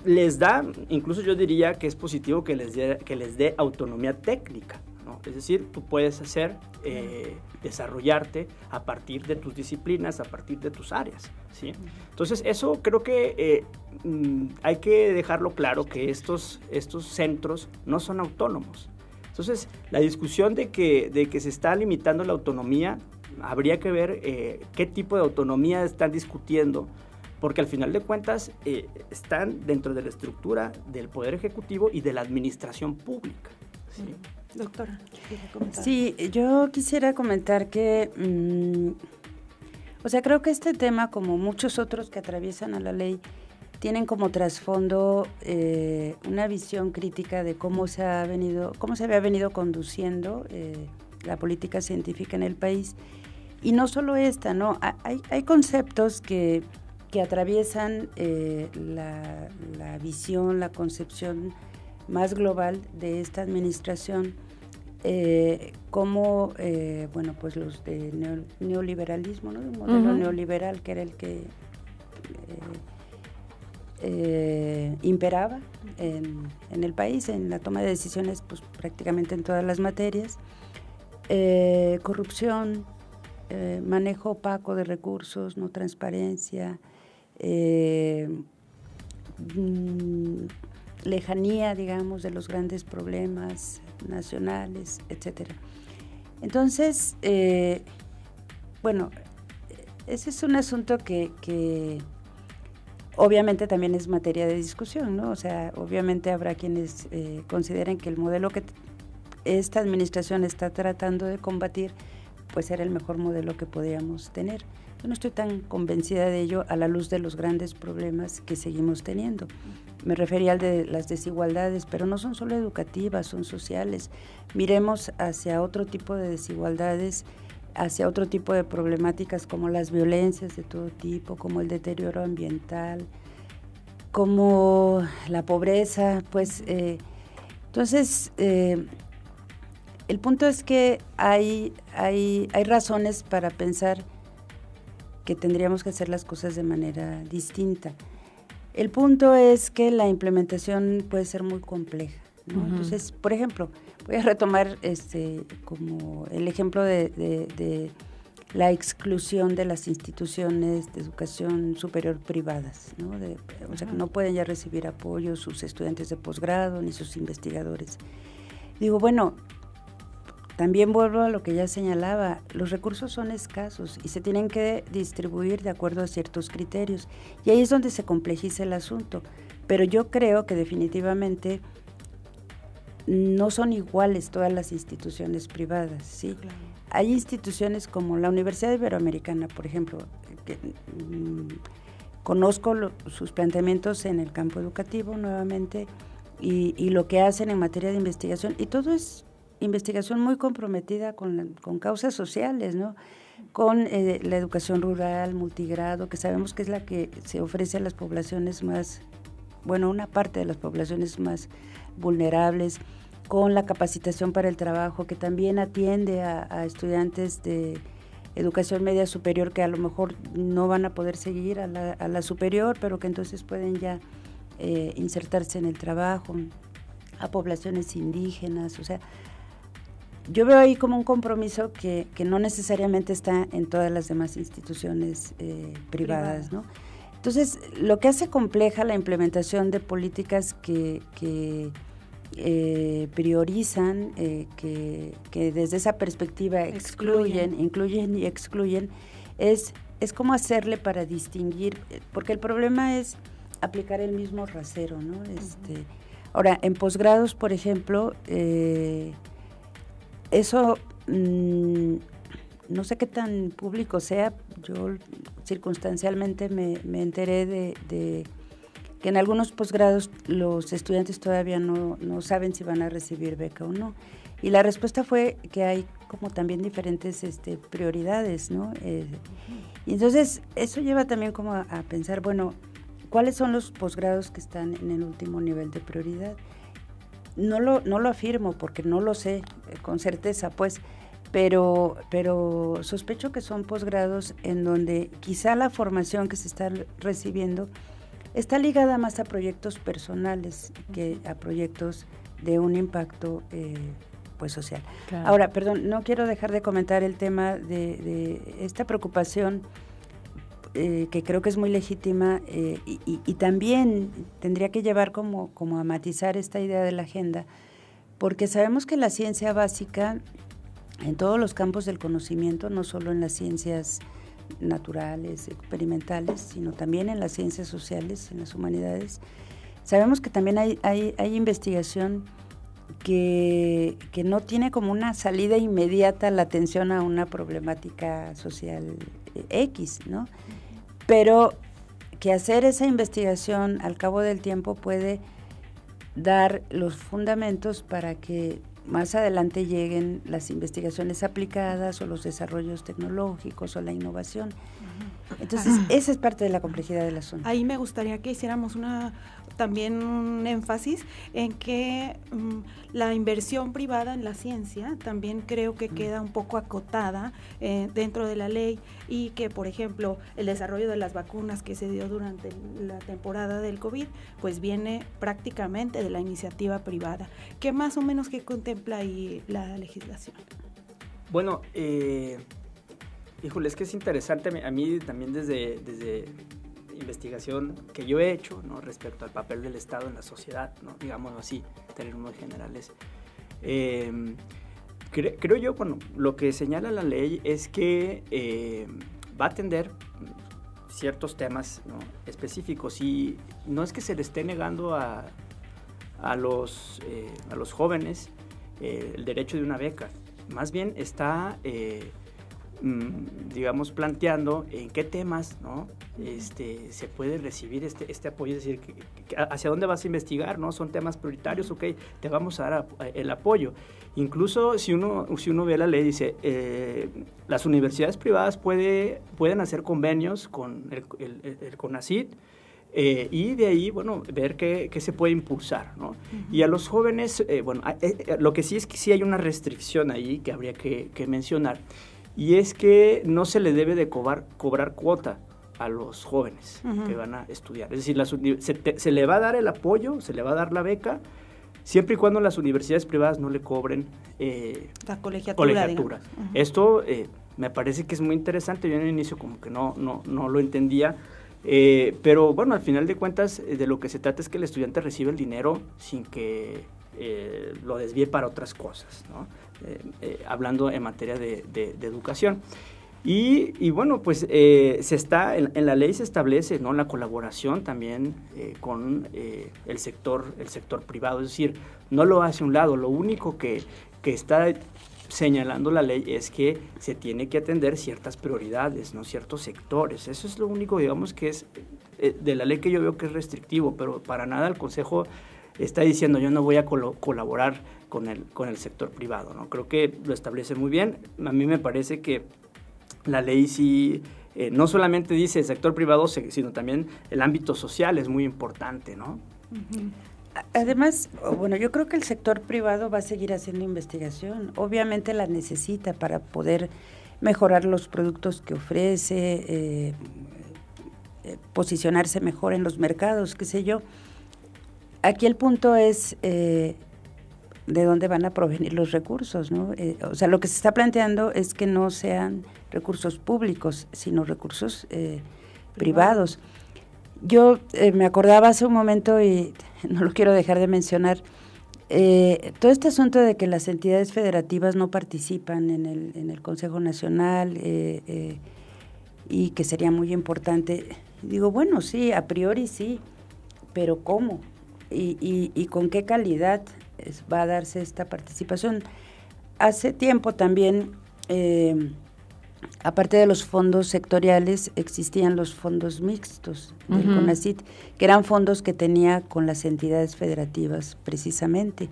les da, incluso yo diría que es positivo que les dé, que les dé autonomía técnica. ¿no? Es decir, tú puedes hacer, eh, desarrollarte a partir de tus disciplinas, a partir de tus áreas. ¿sí? Entonces, eso creo que eh, mm, hay que dejarlo claro que estos, estos centros no son autónomos. Entonces, la discusión de que, de que se está limitando la autonomía, habría que ver eh, qué tipo de autonomía están discutiendo, porque al final de cuentas eh, están dentro de la estructura del Poder Ejecutivo y de la Administración Pública. Doctora, Sí, yo quisiera comentar que, mm, o sea, creo que este tema, como muchos otros que atraviesan a la ley, tienen como trasfondo eh, una visión crítica de cómo se ha venido, cómo se había venido conduciendo eh, la política científica en el país. Y no solo esta, ¿no? Hay, hay conceptos que, que atraviesan eh, la, la, visión, la concepción más global de esta administración, como, bueno, pues los de neoliberalismo, ¿no? Un modelo neoliberal que era el que imperaba en, el país, en la toma de decisiones, pues prácticamente en todas las materias. corrupción, eh, manejo opaco de recursos, no transparencia, eh, mm, lejanía, digamos, de los grandes problemas nacionales, etcétera. Entonces, eh, bueno, ese es un asunto que, obviamente también es materia de discusión, ¿no? O sea, obviamente habrá quienes consideren que el modelo que esta administración está tratando de combatir pues era el mejor modelo que podíamos tener. Yo no estoy tan convencida de ello a la luz de los grandes problemas que seguimos teniendo. Me refería al de las desigualdades, pero no son solo educativas, son sociales. Miremos hacia otro tipo de desigualdades, hacia otro tipo de problemáticas como las violencias de todo tipo, como el deterioro ambiental, como la pobreza, pues eh, entonces eh, el punto es que hay, hay, hay razones para pensar que tendríamos que hacer las cosas de manera distinta. El punto es que la implementación puede ser muy compleja. Entonces, por ejemplo, voy a retomar este como el ejemplo de, la exclusión de las instituciones de educación superior privadas, ¿no? o sea, que no pueden ya recibir apoyo sus estudiantes de posgrado ni sus investigadores. Digo, bueno, también vuelvo a lo que ya señalaba, los recursos son escasos y se tienen que distribuir de acuerdo a ciertos criterios. Y ahí es donde se complejiza el asunto. Pero yo creo que definitivamente no son iguales todas las instituciones privadas, ¿sí? Hay instituciones como la Universidad Iberoamericana, por ejemplo, que, mm, conozco sus planteamientos en el campo educativo nuevamente y, y, lo que hacen en materia de investigación, y todo es investigación muy comprometida con, con causas sociales, ¿no? con eh, la educación rural, multigrado, que sabemos que es la que se ofrece a las poblaciones más, bueno, una parte de las poblaciones más vulnerables, con la capacitación para el trabajo, que también atiende a, estudiantes de educación media superior que a lo mejor no van a poder seguir a la, a la superior, pero que entonces pueden ya eh, insertarse en el trabajo, a poblaciones indígenas, o sea, yo veo ahí como un compromiso que, no necesariamente está en todas las demás instituciones eh, privadas, ¿no? Entonces, lo que hace compleja la implementación de políticas que, eh, priorizan, eh, que, desde esa perspectiva excluyen, incluyen y excluyen, es, es cómo hacerle para distinguir, porque el problema es aplicar el mismo rasero, ¿no? Este, ahora, en posgrados, por ejemplo, eso mm, no sé qué tan público sea, yo circunstancialmente me, enteré de, que en algunos posgrados los estudiantes todavía no, saben si van a recibir beca o no. Y la respuesta fue que hay como también diferentes este, prioridades, ¿no? Eh, y entonces eso lleva también como a, a, pensar, bueno, ¿cuáles son los posgrados que están en el último nivel de prioridad? No lo, no lo afirmo porque no lo sé eh, con certeza, pues, pero, pero sospecho que son posgrados en donde quizá la formación que se está recibiendo está ligada más a proyectos personales que a proyectos de un impacto eh, pues social. Ahora, perdón, no quiero dejar de comentar el tema de, de esta preocupación eh, que creo que es muy legítima eh, y, también tendría que llevar como, como a matizar esta idea de la agenda, porque sabemos que la ciencia básica en todos los campos del conocimiento, no solo en las ciencias naturales, experimentales, sino también en las ciencias sociales, en las humanidades, sabemos que también hay, hay, investigación que, que no tiene como una salida inmediata la atención a una problemática social eh, X, ¿no? Pero que hacer esa investigación al cabo del tiempo puede dar los fundamentos para que más adelante lleguen las investigaciones aplicadas o los desarrollos tecnológicos o la innovación. Entonces, esa es parte de la complejidad del asunto. Ahí me gustaría que hiciéramos una también un énfasis en que mm, la inversión privada en la ciencia también creo que queda un poco acotada eh, dentro de la ley y que, por ejemplo, el desarrollo de las vacunas que se dio durante la temporada del COVID, pues viene prácticamente de la iniciativa privada. ¿Qué más o menos que contempla ahí la legislación? Bueno, eh, híjole, es que es interesante a mí también desde, desde investigación que yo he hecho ¿no? respecto al papel del Estado en la sociedad, ¿no? digámoslo así, en términos generales. Eh, creo yo, bueno, lo que señala la ley es que eh, va a atender ciertos temas ¿no? específicos y no es que se le esté negando a, a los, eh, a los jóvenes el derecho de una beca, más bien está Mm, digamos, planteando en qué temas ¿no? este, se puede recibir este, este apoyo, es decir, hacia dónde vas a investigar, ¿no? Son temas prioritarios, ok, te vamos a dar el apoyo. Incluso si uno, si uno ve la ley, dice, eh, las universidades privadas puede, pueden hacer convenios con el, el, el CONACID, eh, y de ahí, bueno, ver qué, qué se puede impulsar, ¿no? Y a los jóvenes, eh, bueno, lo que sí es que sí hay una restricción ahí que habría que, que mencionar, y es que no se le debe de cobrar, cobrar cuota a los jóvenes que van a estudiar. Es decir, se, le va a dar el apoyo, se le va a dar la beca, siempre y cuando las universidades privadas no le cobren eh, la colegiatura. Esto eh, me parece que es muy interesante. Yo en el inicio como que no, no, no lo entendía. Eh, pero bueno, al final de cuentas, de lo que se trata es que el estudiante recibe el dinero sin que lo desvíe para otras cosas. ¿no? Eh, eh, hablando en materia de, educación. Y, bueno, pues eh, se está, en, la ley se establece ¿no? la colaboración también con el, sector, el sector privado, es decir, no lo hace un lado, lo único que, que está señalando la ley es que se tiene que atender ciertas prioridades, ¿no? ciertos sectores. Eso es lo único, digamos, que es de la ley que yo veo que es restrictivo, pero para nada el Consejo está diciendo yo no voy a colaborar con el, con el sector privado. ¿no? Creo que lo establece muy bien. A mí me parece que la ley sí eh, no solamente dice el sector privado, sino también el ámbito social es muy importante, ¿no? Además, bueno, yo creo que el sector privado va a seguir haciendo investigación. Obviamente la necesita para poder mejorar los productos que ofrece, eh, eh, posicionarse mejor en los mercados, qué sé yo. Aquí el punto es eh, de dónde van a provenir los recursos, ¿no? Eh, o sea, lo que se está planteando es que no sean recursos públicos, sino recursos eh, privados. Yo me acordaba hace un momento y no lo quiero dejar de mencionar, todo este asunto de que las entidades federativas no participan en el, en el Consejo Nacional y que sería muy importante. Digo, bueno, sí, a priori sí, pero ¿cómo? y, y, con qué calidad va a darse esta participación. Hace tiempo también, eh, aparte de los fondos sectoriales, existían los fondos mixtos del CONACIT, que eran fondos que tenía con las entidades federativas precisamente.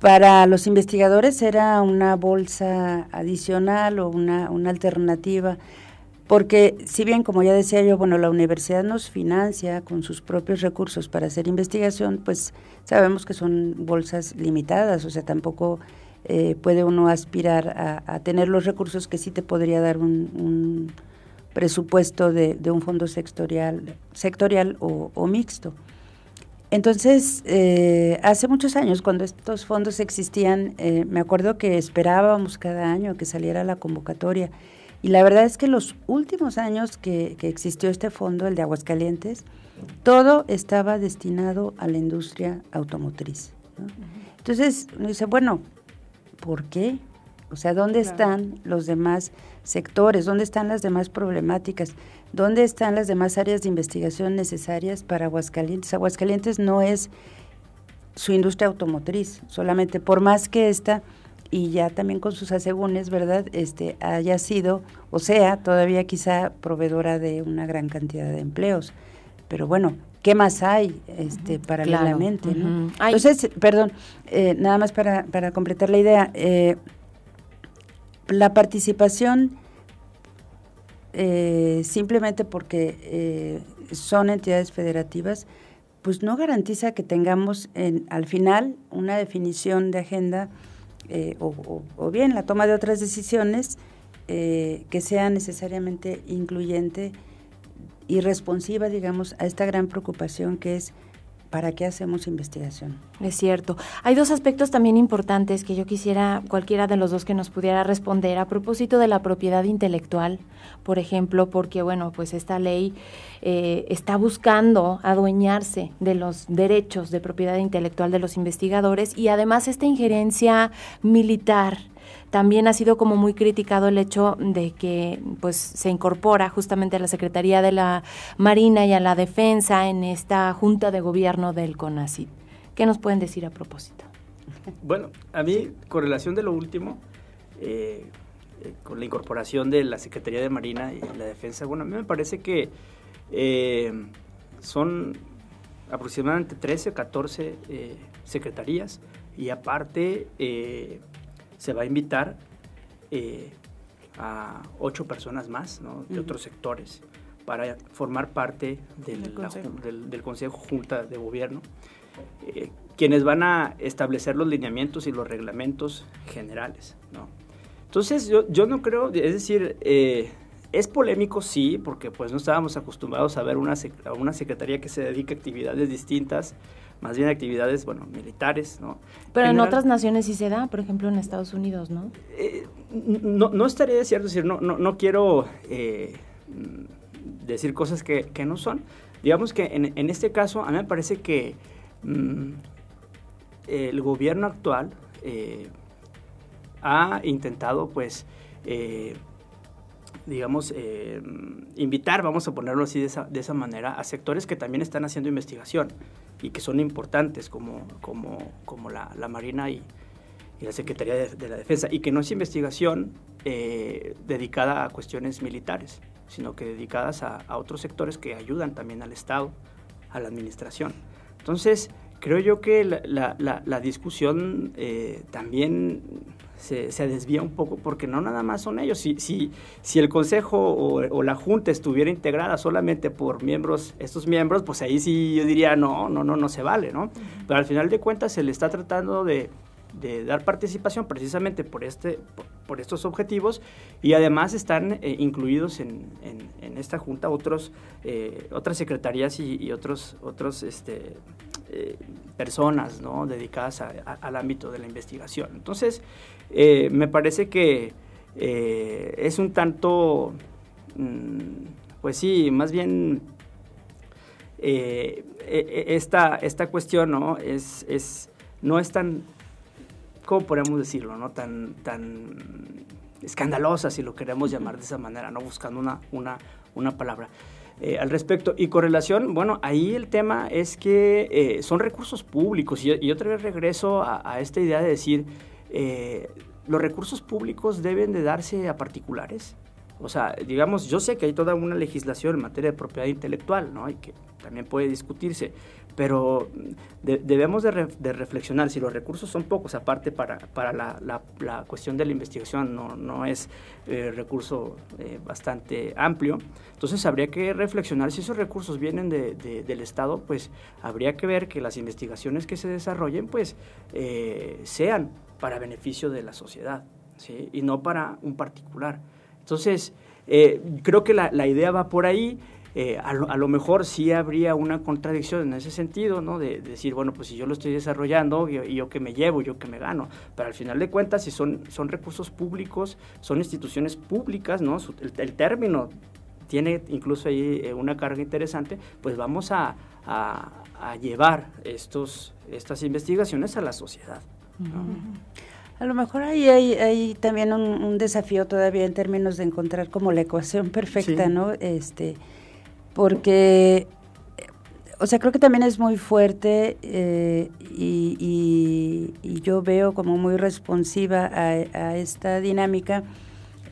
Para los investigadores era una bolsa adicional o una, una alternativa porque si bien, como ya decía yo, bueno, la universidad nos financia con sus propios recursos para hacer investigación, pues sabemos que son bolsas limitadas, o sea, tampoco eh, puede uno aspirar a, tener los recursos que sí te podría dar un, presupuesto de, un fondo sectorial, sectorial o, mixto. Entonces, eh, hace muchos años, cuando estos fondos existían, eh, me acuerdo que esperábamos cada año que saliera la convocatoria y la verdad es que los últimos años que, existió este fondo, el de Aguascalientes, todo estaba destinado a la industria automotriz. Entonces, uno dice, bueno, ¿por qué? O sea, ¿dónde están los demás sectores? ¿Dónde están las demás problemáticas? ¿Dónde están las demás áreas de investigación necesarias para Aguascalientes? Aguascalientes no es su industria automotriz, solamente por más que esta y ya también con sus asegúnes, ¿verdad? Este haya sido o sea, todavía quizá proveedora de una gran cantidad de empleos. Pero bueno, ¿qué más hay este paralelamente, ¿no? Entonces, perdón, eh, nada más para, para completar la idea, eh, la participación eh, simplemente porque son entidades federativas, pues no garantiza que tengamos en, al final una definición de agenda o, bien la toma de otras decisiones que sea necesariamente incluyente y responsiva, digamos, a esta gran preocupación que es ¿para qué hacemos investigación? Es cierto. Hay dos aspectos también importantes que yo quisiera cualquiera de los dos que nos pudiera responder a propósito de la propiedad intelectual, por ejemplo, porque bueno, pues esta ley eh, está buscando adueñarse de los derechos de propiedad intelectual de los investigadores y además esta injerencia militar también ha sido como muy criticado el hecho de que pues se incorpora justamente a la Secretaría de la Marina y a la Defensa en esta junta de gobierno del CONACYT. ¿Qué nos pueden decir a propósito? Bueno, a mí, con relación de lo último, eh, eh, con la incorporación de la Secretaría de Marina y la Defensa, bueno, a mí me parece que eh, son aproximadamente 13 o 14 secretarías y aparte se va a invitar eh, a ocho personas más de otros sectores para formar parte del, consejo. Junta de Gobierno, eh, quienes van a establecer los lineamientos y los reglamentos generales. Entonces yo, yo no creo, es decir, eh, es polémico, sí, porque pues no estábamos acostumbrados a ver una, a una secretaría que se dedica a actividades distintas más bien actividades, bueno, militares, ¿no? Pero en otras naciones sí se da, por ejemplo en Estados Unidos, ¿no? Eh, no, no estaría de cierto decir, no, no, no quiero eh, decir cosas que, que, no son. Digamos que en, en, este caso, a mí me parece que mm, el gobierno actual eh, ha intentado, pues, digamos, invitar, vamos a ponerlo así de esa, de esa manera, a sectores que también están haciendo investigación y que son importantes como, como, como la, la Marina y, y, la Secretaría de, la Defensa, y que no es investigación eh, dedicada a cuestiones militares, sino que dedicadas a, a, otros sectores que ayudan también al Estado, a la administración. Entonces, creo yo que la, la, la discusión eh, también se, se, desvía un poco porque no nada más son ellos. Si, si, si el Consejo o, la Junta estuviera integrada solamente por miembros, estos miembros, pues ahí sí yo diría, no, no, no, no se vale, ¿no? Pero al final de cuentas se le está tratando de, de dar participación precisamente por, este, por, estos objetivos y además están eh, incluidos en, en, esta junta otros, eh, otras secretarías y, otros, otros este, eh, personas ¿no? dedicadas al ámbito de la investigación. Entonces, me parece que es un tanto, mm, pues sí, más bien eh, esta, esta cuestión ¿no? Es, es, no es tan, ¿cómo podemos decirlo? No? Tan, tan escandalosa, si lo queremos llamar de esa manera, no buscando una, una, una palabra. al respecto. Y con relación, bueno, ahí el tema es que son recursos públicos y, otra vez regreso a, a, esta idea de decir, eh, los recursos públicos deben de darse a particulares. O sea, digamos, yo sé que hay toda una legislación en materia de propiedad intelectual, ¿no? Y que también puede discutirse, pero debemos de, reflexionar si los recursos son pocos, aparte para, para la, cuestión de la investigación no, no es eh, recurso eh, bastante amplio, entonces habría que reflexionar si esos recursos vienen del Estado, pues habría que ver que las investigaciones que se desarrollen, pues sean para beneficio de la sociedad, ¿sí? y no para un particular. Entonces, eh, creo que la, la, idea va por ahí. Eh, a, lo, mejor sí habría una contradicción en ese sentido, ¿no? De, decir, bueno, pues si yo lo estoy desarrollando, y yo, que me llevo, yo que me gano. Pero al final de cuentas, si son, son recursos públicos, son instituciones públicas, ¿no? el, término tiene incluso ahí eh, una carga interesante, pues vamos a, a, a llevar estos, estas investigaciones a la sociedad. A lo mejor ahí hay, también un, desafío todavía en términos de encontrar como la ecuación perfecta, ¿no? Este, porque o sea, creo que también es muy fuerte eh, y, yo veo como muy responsiva a, esta dinámica.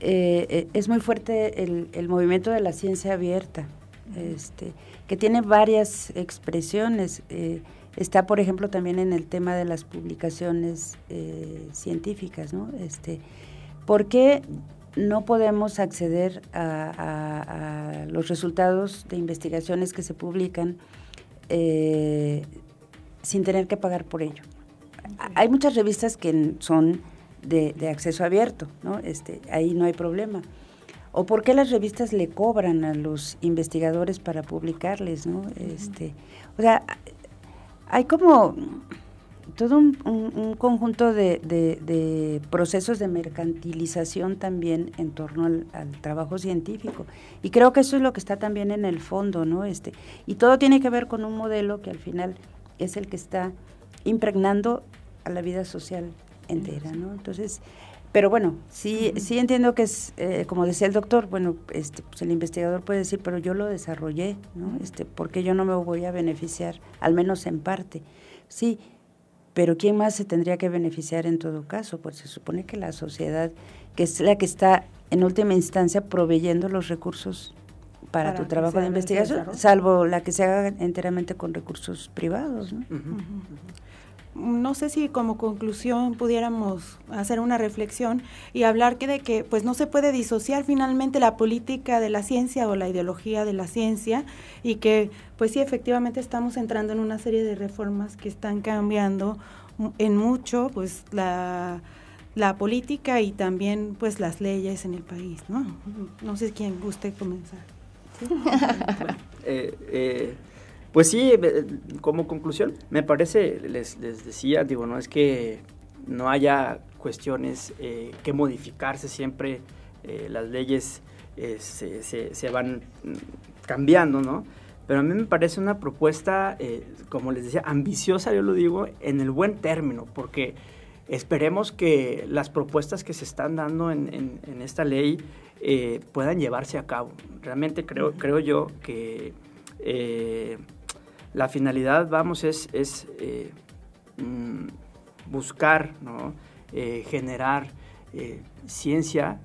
Eh, eh, es muy fuerte el, movimiento de la ciencia abierta, este, que tiene varias expresiones. está, por ejemplo, también en el tema de las publicaciones científicas, ¿no? Este, ¿Por qué no podemos acceder a, los resultados de investigaciones que se publican eh, sin tener que pagar por ello. Hay muchas revistas que son de, acceso abierto, ¿no? Este, ahí no hay problema. ¿O por qué las revistas le cobran a los investigadores para publicarles, no? Este, o sea, hay como todo un, conjunto de, procesos de mercantilización también en torno al, trabajo científico. Y creo que eso es lo que está también en el fondo, ¿no? Este, y todo tiene que ver con un modelo que al final es el que está impregnando a la vida social entera, ¿no? Entonces, pero bueno, sí, sí entiendo que es, eh, como decía el doctor, bueno, este, pues el investigador puede decir, pero yo lo desarrollé, ¿no? Este, porque yo no me voy a beneficiar, al menos en parte. Sí, pero ¿quién más se tendría que beneficiar en todo caso? Pues se supone que la sociedad, que es la que está en última instancia proveyendo los recursos para, tu trabajo de investigación, salvo la que se haga enteramente con recursos privados. ¿no? No sé si como conclusión pudiéramos hacer una reflexión y hablar que de que pues no se puede disociar finalmente la política de la ciencia o la ideología de la ciencia y que pues sí efectivamente estamos entrando en una serie de reformas que están cambiando en mucho pues la, la política y también pues las leyes en el país, ¿no? No sé quién guste comenzar. Eh, eh, pues sí, eh, como conclusión, me parece, les, decía, digo, no es que no haya cuestiones eh, que modificarse, siempre eh, las leyes se, van mm, cambiando, ¿no? Pero a mí me parece una propuesta, como les decía, ambiciosa, yo lo digo, en el buen término, porque esperemos que las propuestas que se están dando en, esta ley puedan llevarse a cabo. Realmente creo, creo yo que la finalidad, vamos, es, es eh, mm, buscar, eh, generar eh, ciencia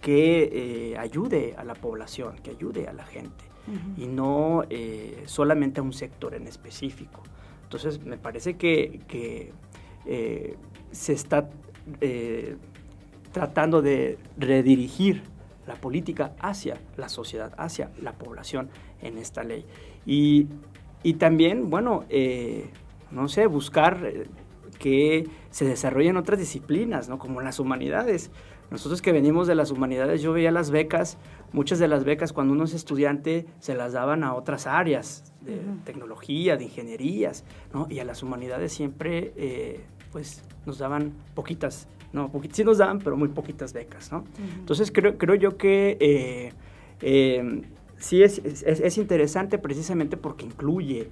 que ayude a la población, que ayude a la gente y no solamente a un sector en específico. Entonces, me parece que, se está tratando de redirigir la política hacia la sociedad, hacia la población en esta ley. Y y también, bueno, eh, no sé, buscar eh, que se desarrollen otras disciplinas, ¿no? Como las humanidades. Nosotros que venimos de las humanidades, yo veía las becas, muchas de las becas cuando uno es estudiante se las daban a otras áreas, de tecnología, de ingenierías, ¿no? Y a las humanidades siempre, eh, pues, nos daban poquitas, no, sí nos daban, pero muy poquitas becas, ¿no? Entonces creo, creo yo que sí es, es, interesante precisamente porque incluye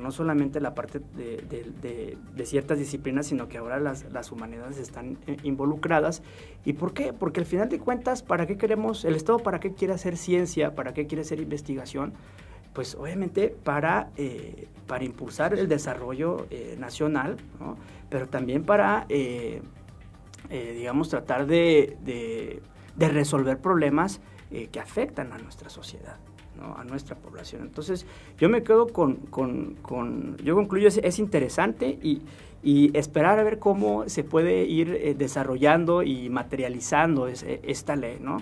¿no? solamente la parte de, ciertas disciplinas, sino que ahora las, las, humanidades están eh, involucradas. ¿Y por qué? Porque al final de cuentas, ¿para qué queremos, el Estado para qué quiere hacer ciencia, para qué quiere hacer investigación? Pues obviamente para, eh, para impulsar el desarrollo eh, nacional, pero también para, digamos, tratar de, resolver problemas que afectan a nuestra sociedad a nuestra población. Entonces, yo me quedo con, con, yo concluyo, es, interesante y, y, esperar a ver cómo se puede ir eh, desarrollando y materializando esta ley, ¿no?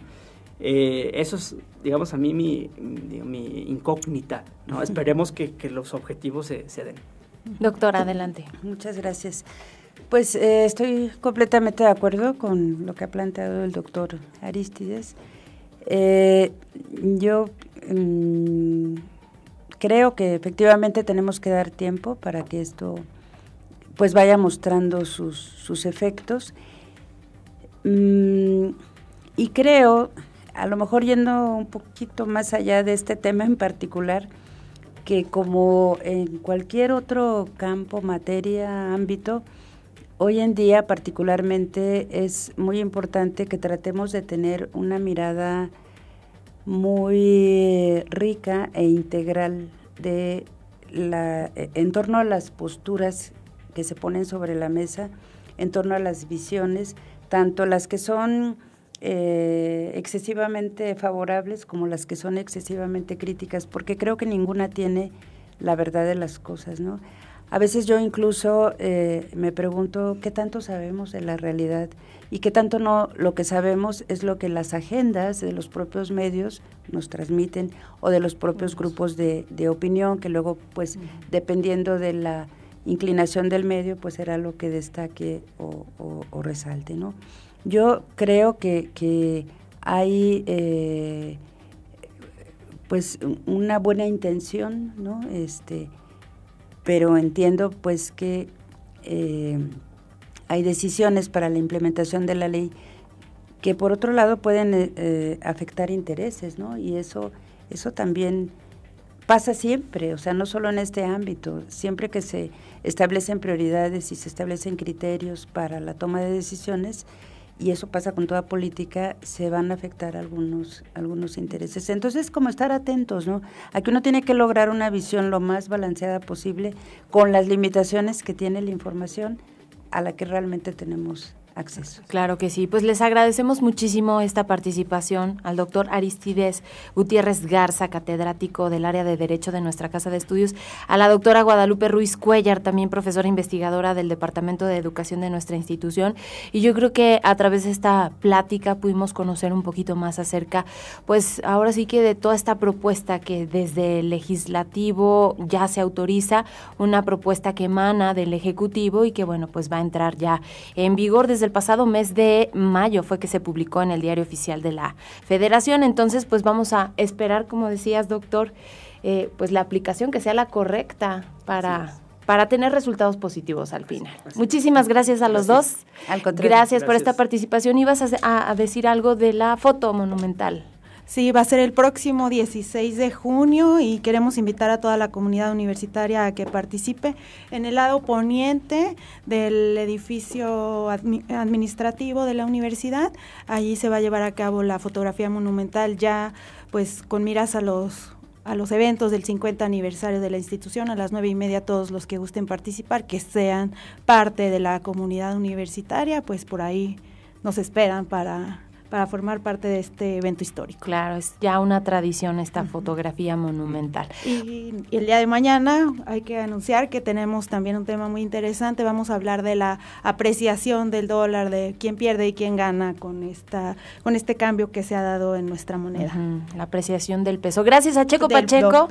Eh, eso es, digamos, a mí mi, mi incógnita, ¿no? Esperemos que, que, los objetivos se, se, den. Doctora, adelante. Muchas gracias. Pues eh, estoy completamente de acuerdo con lo que ha planteado el doctor Aristides. yo Mm, creo que efectivamente tenemos que dar tiempo para que esto pues vaya mostrando sus, efectos. Mm, y creo, a lo mejor yendo un poquito más allá de este tema en particular, que como en cualquier otro campo, materia, ámbito, hoy en día particularmente es muy importante que tratemos de tener una mirada muy rica e integral de la, eh, en torno a las posturas que se ponen sobre la mesa, en torno a las visiones, tanto las que son eh, excesivamente favorables como las que son excesivamente críticas, porque creo que ninguna tiene la verdad de las cosas, ¿no? A veces yo incluso eh, me pregunto qué tanto sabemos de la realidad y qué tanto no lo que sabemos es lo que las agendas de los propios medios nos transmiten o de los propios grupos de, opinión que luego pues dependiendo de la inclinación del medio pues será lo que destaque o, resalte, ¿no? Yo creo que, hay eh, pues una buena intención, ¿no? Este, pero entiendo pues que eh, hay decisiones para la implementación de la ley que por otro lado pueden eh, eh, afectar intereses, ¿no? Y eso, eso también pasa siempre, o sea, no solo en este ámbito, siempre que se establecen prioridades y se establecen criterios para la toma de decisiones, y eso pasa con toda política, se van a afectar algunos, algunos intereses. Entonces, como estar atentos, ¿no? Aquí uno tiene que lograr una visión lo más balanceada posible con las limitaciones que tiene la información a la que realmente tenemos acceso. Claro que sí, pues les agradecemos muchísimo esta participación al doctor Aristides Gutiérrez Garza, catedrático del área de Derecho de nuestra Casa de Estudios, a la doctora Guadalupe Ruiz Cuellar, también profesora investigadora del Departamento de Educación de nuestra institución. Y yo creo que a través de esta plática pudimos conocer un poquito más acerca, pues ahora sí que de toda esta propuesta que desde el legislativo ya se autoriza, una propuesta que emana del Ejecutivo y que bueno, pues va a entrar ya en vigor desde el pasado mes de mayo fue que se publicó en el diario oficial de la federación. Entonces, pues vamos a esperar, como decías, doctor, eh, pues la aplicación que sea la correcta para... para tener resultados positivos al final. Muchísimas gracias a los dos. Al Gracias, por esta participación. Ibas a decir algo de la foto monumental. Sí, va a ser el próximo 16 de junio y queremos invitar a toda la comunidad universitaria a que participe en el lado poniente del edificio administrativo de la universidad. Allí se va a llevar a cabo la fotografía monumental ya pues con miras a los a los eventos del 50 aniversario de la institución a las nueve y media todos los que gusten participar que sean parte de la comunidad universitaria pues por ahí nos esperan para para formar parte de este evento histórico. Claro, es ya una tradición esta fotografía monumental. Y, el día de mañana hay que anunciar que tenemos también un tema muy interesante. Vamos a hablar de la apreciación del dólar, de quién pierde y quién gana con esta con este cambio que se ha dado en nuestra moneda. La apreciación del peso. Gracias a Checo Pacheco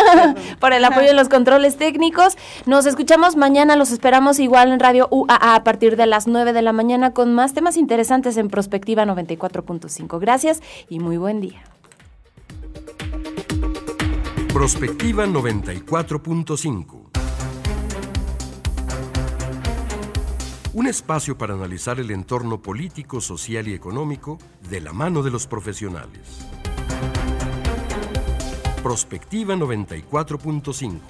por el apoyo en los controles técnicos. Nos escuchamos mañana, los esperamos igual en Radio UAA a partir de las 9 de la mañana con más temas interesantes en Prospectiva 90 94.5. Gracias y muy buen día. Prospectiva 94.5. Un espacio para analizar el entorno político, social y económico de la mano de los profesionales. Prospectiva 94.5.